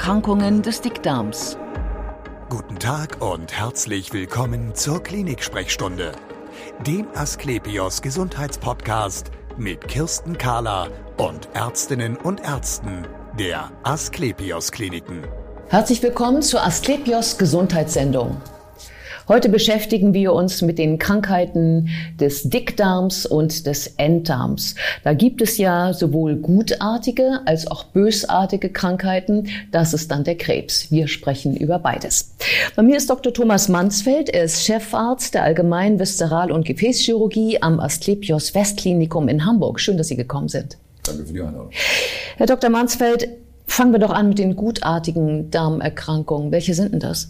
Erkrankungen des Dickdarms. Guten Tag und herzlich willkommen zur Klinik-Sprechstunde, dem Asklepios Gesundheitspodcast mit Kirsten Kahler und Ärztinnen und Ärzten der Asklepios Kliniken. Herzlich willkommen zur Asklepios Gesundheitssendung. Heute beschäftigen wir uns mit den Krankheiten des Dickdarms und des Enddarms. Da gibt es ja sowohl gutartige als auch bösartige Krankheiten. Das ist dann der Krebs. Wir sprechen über beides. Bei mir ist Dr. Thomas Mansfeld. Er ist Chefarzt der Allgemeinen Viszeral- und Gefäßchirurgie am Asklepios Westklinikum in Hamburg. Schön, dass Sie gekommen sind. Danke für die Einladung. Herr Dr. Mansfeld, fangen wir doch an mit den gutartigen Darmerkrankungen. Welche sind denn das?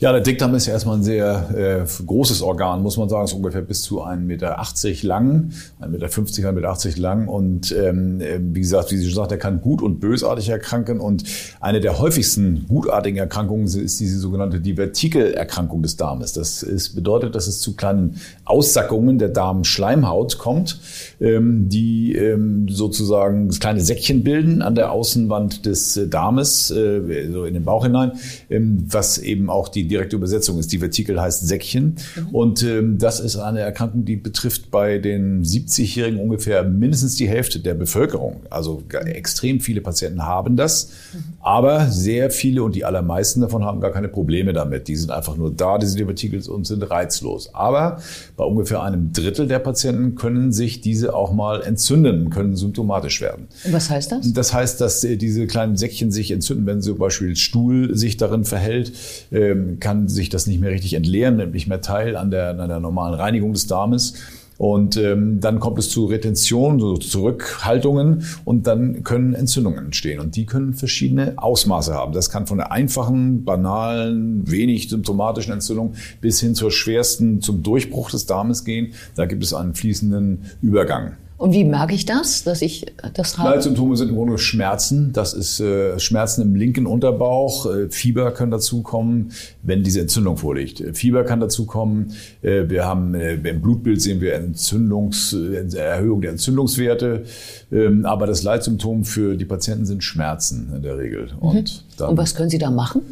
Ja, der Dickdarm ist ja erstmal ein sehr äh, großes Organ, muss man sagen. Ist ungefähr bis zu 1,80 Meter lang, 1,50 Meter, 1,80 Meter lang. Und ähm, äh, wie gesagt, wie Sie schon sagt, er kann gut und bösartig erkranken. Und eine der häufigsten gutartigen Erkrankungen ist diese sogenannte Divertikelerkrankung des Darmes. Das ist, bedeutet, dass es zu kleinen Aussackungen der Darmschleimhaut kommt, ähm, die ähm, sozusagen kleine Säckchen bilden an der Außenwand des äh, Darmes, äh, so in den Bauch hinein, ähm, was eben auch die direkte Übersetzung ist. Die Vertikel heißt Säckchen. Mhm. Und ähm, das ist eine Erkrankung, die betrifft bei den 70-Jährigen ungefähr mindestens die Hälfte der Bevölkerung. Also extrem viele Patienten haben das. Mhm. Aber sehr viele und die allermeisten davon haben gar keine Probleme damit. Die sind einfach nur da, diese Divertikel, und sind reizlos. Aber bei ungefähr einem Drittel der Patienten können sich diese auch mal entzünden, können symptomatisch werden. Und was heißt das? Das heißt, dass äh, diese kleinen Säckchen sich entzünden, wenn zum Beispiel Stuhl sich darin verhält, ähm, kann sich das nicht mehr richtig entleeren, nimmt nicht mehr teil an der, an der normalen Reinigung des Darmes. Und ähm, dann kommt es zu Retention, so Zurückhaltungen und dann können Entzündungen entstehen. Und die können verschiedene Ausmaße haben. Das kann von der einfachen, banalen, wenig symptomatischen Entzündung bis hin zur schwersten, zum Durchbruch des Darmes gehen. Da gibt es einen fließenden Übergang. Und wie merke ich das, dass ich das habe? Leitsymptome sind im Grunde Schmerzen. Das ist äh, Schmerzen im linken Unterbauch. Äh, Fieber kann dazukommen, wenn diese Entzündung vorliegt. Äh, Fieber kann dazukommen. Äh, wir haben äh, im Blutbild sehen wir Entzündungs, Erhöhung der Entzündungswerte. Ähm, aber das Leitsymptom für die Patienten sind Schmerzen in der Regel. Und, mhm. dann, Und was können Sie da machen?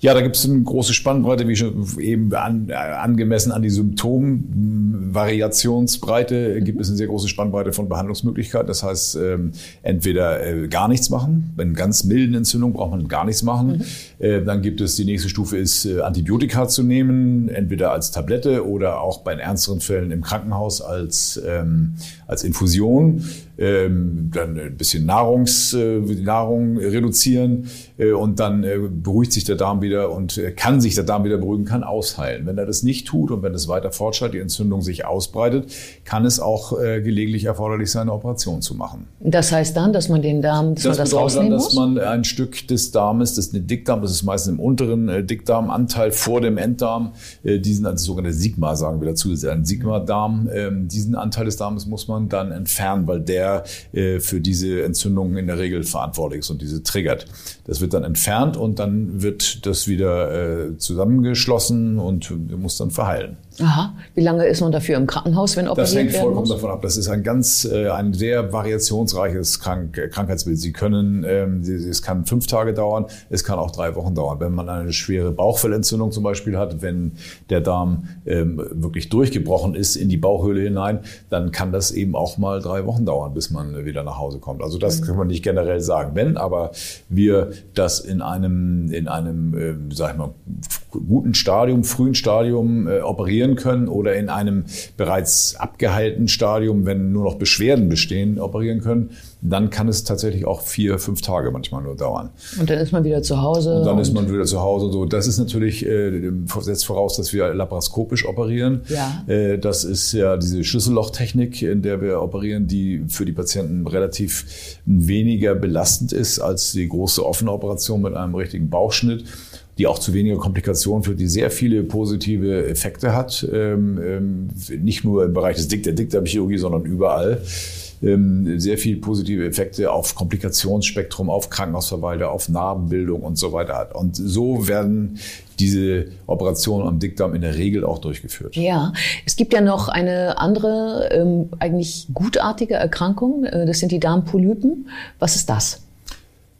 Ja, da gibt es eine große Spannbreite, wie schon eben an, angemessen an die Symptomvariationsbreite gibt es eine sehr große Spannbreite von Behandlungsmöglichkeiten. Das heißt, ähm, entweder äh, gar nichts machen, bei einer ganz milden Entzündung braucht man gar nichts machen. Mhm. Äh, dann gibt es die nächste Stufe ist äh, Antibiotika zu nehmen, entweder als Tablette oder auch bei ernsteren Fällen im Krankenhaus als ähm, als Infusion ähm, dann ein bisschen Nahrungs, äh, Nahrung reduzieren äh, und dann äh, beruhigt sich der Darm wieder und kann sich der Darm wieder beruhigen, kann ausheilen. Wenn er das nicht tut und wenn es weiter fortschreitet, die Entzündung sich ausbreitet, kann es auch äh, gelegentlich erforderlich sein, eine Operation zu machen. Das heißt dann, dass man den Darm, dass das man das rausnehmen dann, dass man ein Stück des Darmes, das ist ein Dickdarm, das ist meistens im unteren äh, Dickdarmanteil vor dem Enddarm, äh, diesen, also sogenannte Sigma sagen wir dazu, ein Sigma-Darm, äh, diesen Anteil des Darmes muss man dann entfernen, weil der der äh, für diese Entzündungen in der Regel verantwortlich ist und diese triggert. Das wird dann entfernt und dann wird das wieder äh, zusammengeschlossen und muss dann verheilen. Aha. Wie lange ist man dafür im Krankenhaus, wenn operiert Das hängt vollkommen muss? davon ab. Das ist ein ganz, äh, ein sehr variationsreiches Krank Krankheitsbild. Sie können, ähm, es kann fünf Tage dauern, es kann auch drei Wochen dauern. Wenn man eine schwere Bauchfellentzündung zum Beispiel hat, wenn der Darm ähm, wirklich durchgebrochen ist in die Bauchhöhle hinein, dann kann das eben auch mal drei Wochen dauern, bis man wieder nach Hause kommt. Also das mhm. kann man nicht generell sagen. Wenn aber wir das in einem, in einem, äh, sag ich mal, guten Stadium, frühen Stadium äh, operieren operieren können oder in einem bereits abgeheilten Stadium, wenn nur noch Beschwerden bestehen, operieren können, dann kann es tatsächlich auch vier, fünf Tage manchmal nur dauern. Und dann ist man wieder zu Hause. Und dann ist man wieder zu Hause. So, das ist natürlich äh, setzt voraus, dass wir laparoskopisch operieren. Ja. Äh, das ist ja diese Schlüssellochtechnik, in der wir operieren, die für die Patienten relativ weniger belastend ist als die große offene Operation mit einem richtigen Bauchschnitt die auch zu weniger Komplikationen führt, die sehr viele positive Effekte hat, ähm, ähm, nicht nur im Bereich des Dick der Dickdarmchirurgie, sondern überall. Ähm, sehr viele positive Effekte auf Komplikationsspektrum, auf Krankenhausverweile, auf Narbenbildung und so weiter hat. Und so werden diese Operationen am Dickdarm in der Regel auch durchgeführt. Ja, es gibt ja noch eine andere, eigentlich gutartige Erkrankung. Äh, das sind die Darmpolypen. Was ist das?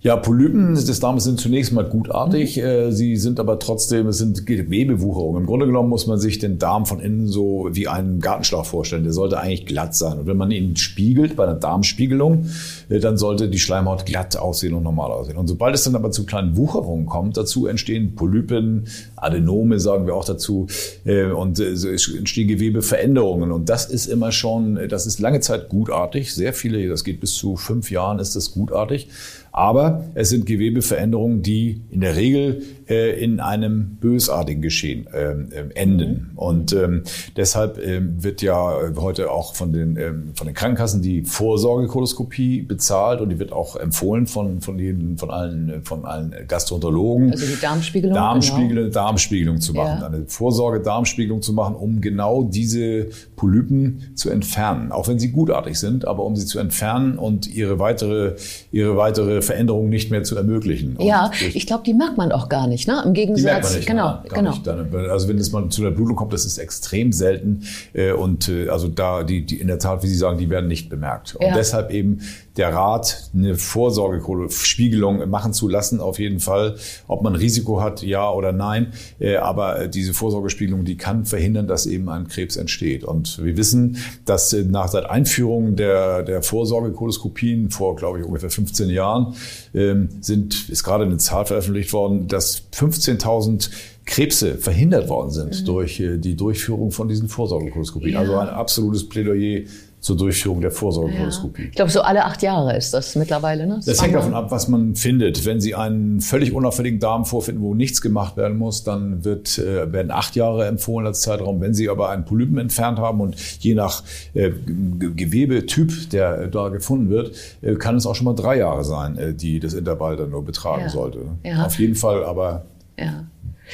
Ja, Polypen des Darmes sind zunächst mal gutartig. Mhm. Sie sind aber trotzdem, es sind Gewebewucherungen. Im Grunde genommen muss man sich den Darm von innen so wie einen Gartenschlauch vorstellen. Der sollte eigentlich glatt sein. Und wenn man ihn spiegelt bei einer Darmspiegelung, äh, dann sollte die Schleimhaut glatt aussehen und normal aussehen. Und sobald es dann aber zu kleinen Wucherungen kommt, dazu entstehen Polypen, Adenome sagen wir auch dazu, äh, und es entstehen Gewebeveränderungen. Und das ist immer schon, das ist lange Zeit gutartig. Sehr viele, das geht bis zu fünf Jahren, ist das gutartig. Aber es sind Gewebeveränderungen, die in der Regel äh, in einem bösartigen Geschehen äh, enden. Mhm. Und ähm, deshalb ähm, wird ja heute auch von den, ähm, von den Krankenkassen die Vorsorgekoloskopie bezahlt und die wird auch empfohlen von, von, jeden, von, allen, von allen Gastroenterologen. Also die Darmspiegelung? Darmspiegelung, genau. Darmspiegelung zu machen, ja. eine Vorsorge-Darmspiegelung zu machen, um genau diese Polypen zu entfernen. Auch wenn sie gutartig sind, aber um sie zu entfernen und ihre weitere, ihre weitere Veränderung nicht mehr zu ermöglichen. Und ja, ich glaube, die merkt man auch gar nicht, ne? Im Gegensatz, die merkt man nicht, genau, genau. Nicht. Also wenn es mal zu der Blutung kommt, das ist extrem selten äh, und äh, also da die, die in der Tat, wie Sie sagen, die werden nicht bemerkt. Und ja. deshalb eben der Rat, eine Vorsorgespiegelung machen zu lassen, auf jeden Fall, ob man Risiko hat, ja oder nein. Äh, aber diese Vorsorgespiegelung, die kann verhindern, dass eben ein Krebs entsteht. Und wir wissen, dass nach seit Einführung der, der Vorsorgekoloskopien vor, glaube ich, ungefähr 15 Jahren ähm, sind, ist gerade eine Zahl veröffentlicht worden, dass 15.000 Krebse verhindert worden sind mhm. durch äh, die Durchführung von diesen Vorsorgekoloskopien. Ja. Also ein absolutes Plädoyer zur Durchführung der Vorsorgekoloskopie. Ja. Ich glaube, so alle acht Jahre ist das mittlerweile. Ne? Das, das hängt davon ab, was man findet. Wenn Sie einen völlig unauffälligen Darm vorfinden, wo nichts gemacht werden muss, dann wird, äh, werden acht Jahre empfohlen als Zeitraum. Wenn Sie aber einen Polypen entfernt haben und je nach äh, Gewebetyp, der da gefunden wird, äh, kann es auch schon mal drei Jahre sein, äh, die das Intervall dann nur betragen ja. sollte. Ja. Auf jeden Fall aber ja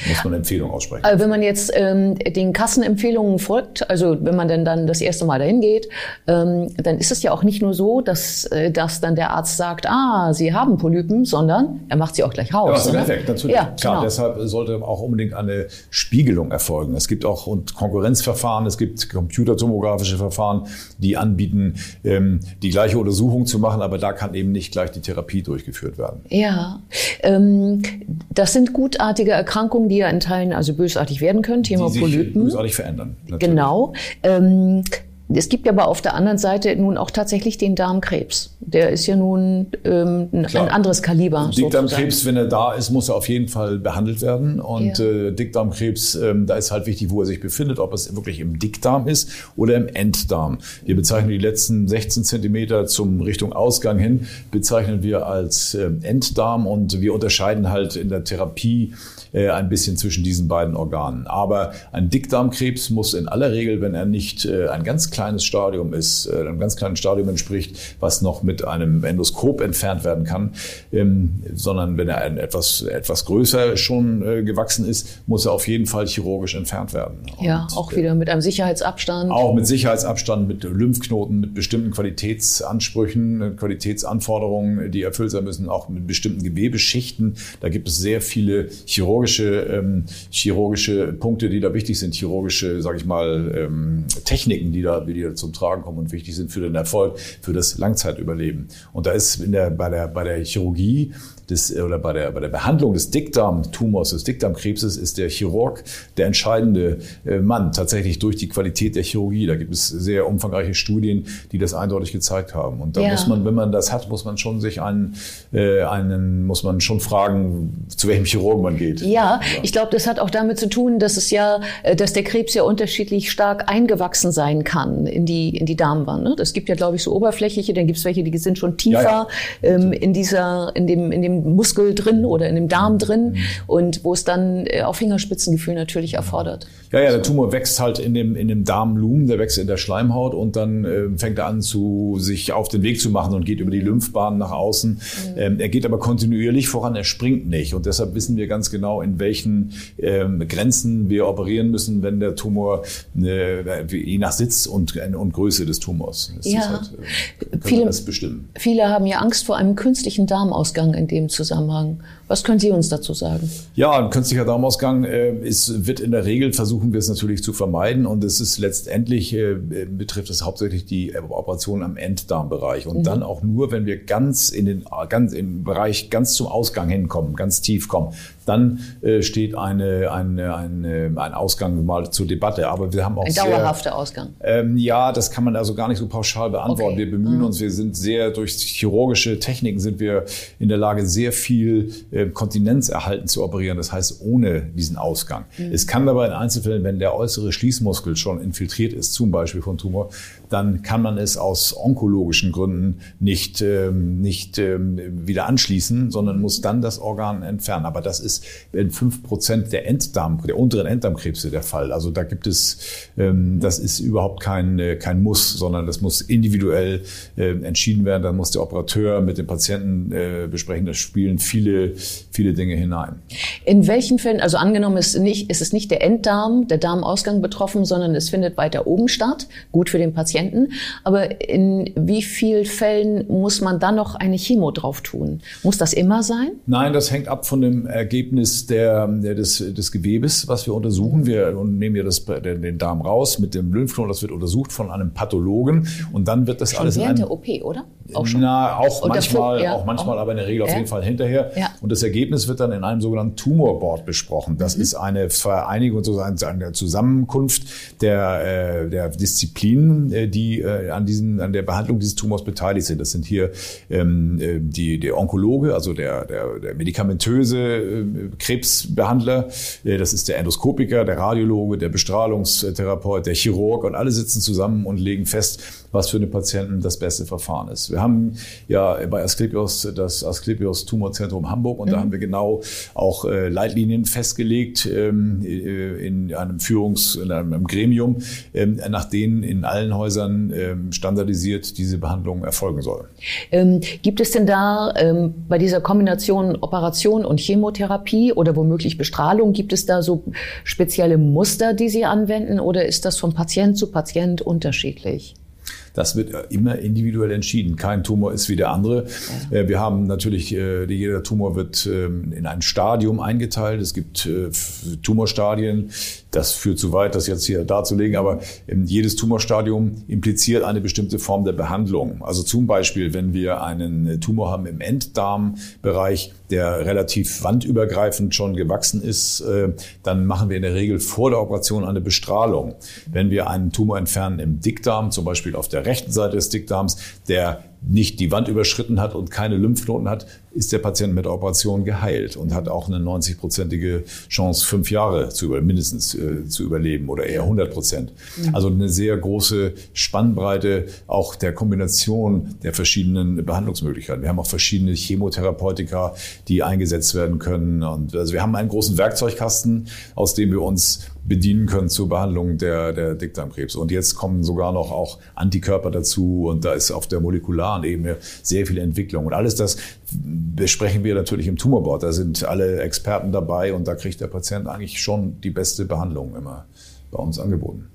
muss man Empfehlungen aussprechen. Also wenn man jetzt ähm, den Kassenempfehlungen folgt, also wenn man denn dann das erste Mal dahin geht, ähm, dann ist es ja auch nicht nur so, dass, äh, dass dann der Arzt sagt, ah, Sie haben Polypen, sondern er macht sie auch gleich raus. Ja, perfekt, natürlich. Ja, Klar, genau. deshalb sollte auch unbedingt eine Spiegelung erfolgen. Es gibt auch und Konkurrenzverfahren, es gibt computertomografische Verfahren, die anbieten, ähm, die gleiche Untersuchung zu machen, aber da kann eben nicht gleich die Therapie durchgeführt werden. Ja, ähm, das sind gutartige Erkrankungen, Erkrankungen, die ja in Teilen also bösartig werden können, Thema die sich bösartig verändern. Natürlich. Genau. Ähm, es gibt ja aber auf der anderen Seite nun auch tatsächlich den Darmkrebs. Der ist ja nun ähm, ein anderes Kaliber. Dickdarmkrebs, wenn er da ist, muss er auf jeden Fall behandelt werden. Und ja. äh, Dickdarmkrebs, ähm, da ist halt wichtig, wo er sich befindet, ob es wirklich im Dickdarm ist oder im Enddarm. Wir bezeichnen die letzten 16 Zentimeter zum Richtung Ausgang hin, bezeichnen wir als äh, Enddarm und wir unterscheiden halt in der Therapie äh, ein bisschen zwischen diesen beiden Organen. Aber ein Dickdarmkrebs muss in aller Regel, wenn er nicht äh, ein ganz kleines Stadium ist, äh, einem ganz kleinen Stadium entspricht, was noch mit einem Endoskop entfernt werden kann, ähm, sondern wenn er ein etwas, etwas größer schon gewachsen ist, muss er auf jeden Fall chirurgisch entfernt werden. Ja, Und, auch wieder mit einem Sicherheitsabstand. Auch mit Sicherheitsabstand, mit Lymphknoten, mit bestimmten Qualitätsansprüchen, Qualitätsanforderungen, die erfüllt sein müssen, auch mit bestimmten Gewebeschichten. Da gibt es sehr viele chirurgische chirurgische, ähm, chirurgische Punkte, die da wichtig sind, chirurgische, sage ich mal, ähm, Techniken, die da, die da zum Tragen kommen und wichtig sind für den Erfolg, für das Langzeitüberleben. Und da ist in der, bei, der, bei der Chirurgie des, oder bei der, bei der Behandlung des Dickdarmtumors, des Dickdarmkrebses, ist der Chirurg der entscheidende äh, Mann, tatsächlich durch die Qualität der Chirurgie. Da gibt es sehr umfangreiche Studien, die das eindeutig gezeigt haben. Und da ja. muss man, wenn man das hat, muss man schon sich einen, äh, einen, muss man schon fragen, zu welchem Chirurgen man geht. Ja, ich glaube, das hat auch damit zu tun, dass es ja, äh, dass der Krebs ja unterschiedlich stark eingewachsen sein kann in die, in die Darmwand. Ne? Es gibt ja, glaube ich, so oberflächliche, dann gibt es welche, die sind schon tiefer ja, ja. Ähm, in dieser, in dem, in dem Muskel drin oder in dem Darm drin mhm. und wo es dann äh, auch Fingerspitzengefühl natürlich erfordert. Ja, ja, der Tumor wächst halt in dem, in dem Darmlumen, der wächst in der Schleimhaut und dann äh, fängt er an, zu, sich auf den Weg zu machen und geht über die Lymphbahnen nach außen. Mhm. Ähm, er geht aber kontinuierlich voran, er springt nicht. Und deshalb wissen wir ganz genau, in welchen ähm, Grenzen wir operieren müssen, wenn der Tumor äh, je nach Sitz und und, und Größe des Tumors. Das ja. Halt, äh, viele, bestimmen. viele haben ja Angst vor einem künstlichen Darmausgang in dem Zusammenhang. Was können Sie uns dazu sagen? Ja, ein künstlicher Darmausgang äh, ist, wird in der Regel, versuchen wir es natürlich zu vermeiden. Und es ist letztendlich, äh, betrifft es hauptsächlich die Operation am Enddarmbereich. Und mhm. dann auch nur, wenn wir ganz in den, ganz im Bereich ganz zum Ausgang hinkommen, ganz tief kommen. Dann äh, steht eine, eine, eine, ein Ausgang mal zur Debatte. Aber wir haben auch ein sehr, dauerhafter Ausgang. Ähm, ja, das kann man also gar nicht so pauschal beantworten. Okay. Wir bemühen mhm. uns, wir sind sehr durch chirurgische Techniken sind wir in der Lage, sehr viel äh, Kontinenz erhalten zu operieren. Das heißt ohne diesen Ausgang. Mhm. Es kann dabei in Einzelfällen, wenn der äußere Schließmuskel schon infiltriert ist, zum Beispiel von Tumor, dann kann man es aus onkologischen Gründen nicht, ähm, nicht ähm, wieder anschließen, sondern muss dann das Organ entfernen. Aber das ist in fünf Prozent der Enddarm, der unteren Enddarmkrebse der Fall. Also da gibt es, ähm, das ist überhaupt kein, äh, kein Muss, sondern das muss individuell äh, entschieden werden. Dann muss der Operateur mit dem Patienten äh, besprechen. Das spielen viele, viele Dinge hinein. In welchen Fällen, also angenommen ist, nicht, ist es nicht der Enddarm, der Darmausgang betroffen, sondern es findet weiter oben statt, gut für den Patienten. Aber in wie vielen Fällen muss man dann noch eine Chemo drauf tun? Muss das immer sein? Nein, das hängt ab von dem Ergebnis der, der des, des Gewebes, was wir untersuchen. Wir nehmen ja das, den Darm raus mit dem Lymphknoten, das wird untersucht von einem Pathologen und dann wird das Schon alles während in einem, der OP, oder? Auch schon. Na, auch und manchmal, ja, auch manchmal, aber in der Regel auf ja. jeden Fall hinterher. Ja. Und das Ergebnis wird dann in einem sogenannten Tumorboard besprochen. Das mhm. ist eine Vereinigung, sozusagen eine Zusammenkunft der, äh, der Disziplinen, äh, die äh, an, diesen, an der Behandlung dieses Tumors beteiligt sind. Das sind hier ähm, äh, die, der Onkologe, also der, der, der medikamentöse äh, Krebsbehandler, das ist der Endoskopiker, der Radiologe, der Bestrahlungstherapeut, der Chirurg und alle sitzen zusammen und legen fest, was für den Patienten das beste Verfahren ist. Wir haben ja bei Asklepios das Asklepios Tumorzentrum Hamburg und mhm. da haben wir genau auch äh, Leitlinien festgelegt ähm, äh, in einem Führungs-, in einem, einem Gremium, ähm, nach denen in allen Häusern ähm, standardisiert diese Behandlung erfolgen soll. Ähm, gibt es denn da ähm, bei dieser Kombination Operation und Chemotherapie oder womöglich Bestrahlung, gibt es da so spezielle Muster, die Sie anwenden oder ist das von Patient zu Patient unterschiedlich? Das wird immer individuell entschieden. Kein Tumor ist wie der andere. Ja. Äh, wir haben natürlich, äh, jeder Tumor wird ähm, in ein Stadium eingeteilt. Es gibt äh, Tumorstadien. Das führt zu weit, das jetzt hier darzulegen, aber ähm, jedes Tumorstadium impliziert eine bestimmte Form der Behandlung. Also zum Beispiel, wenn wir einen Tumor haben im Enddarmbereich, der relativ wandübergreifend schon gewachsen ist, dann machen wir in der Regel vor der Operation eine Bestrahlung. Wenn wir einen Tumor entfernen im Dickdarm, zum Beispiel auf der rechten Seite des Dickdarms, der nicht die Wand überschritten hat und keine Lymphknoten hat, ist der Patient mit der Operation geheilt und hat auch eine 90-prozentige Chance, fünf Jahre zu über, mindestens äh, zu überleben oder eher 100 Prozent. Mhm. Also eine sehr große Spannbreite auch der Kombination der verschiedenen Behandlungsmöglichkeiten. Wir haben auch verschiedene Chemotherapeutika, die eingesetzt werden können. Und also wir haben einen großen Werkzeugkasten, aus dem wir uns bedienen können zur Behandlung der, der Dickdarmkrebs. Und jetzt kommen sogar noch auch Antikörper dazu und da ist auf der molekularen Ebene sehr viel Entwicklung. Und alles das besprechen wir natürlich im Tumorboard. Da sind alle Experten dabei und da kriegt der Patient eigentlich schon die beste Behandlung immer bei uns angeboten.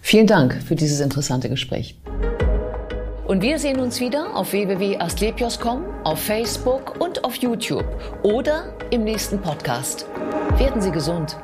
Vielen Dank für dieses interessante Gespräch. Und wir sehen uns wieder auf www.astlepios.com, auf Facebook und auf YouTube oder im nächsten Podcast. Werden Sie gesund.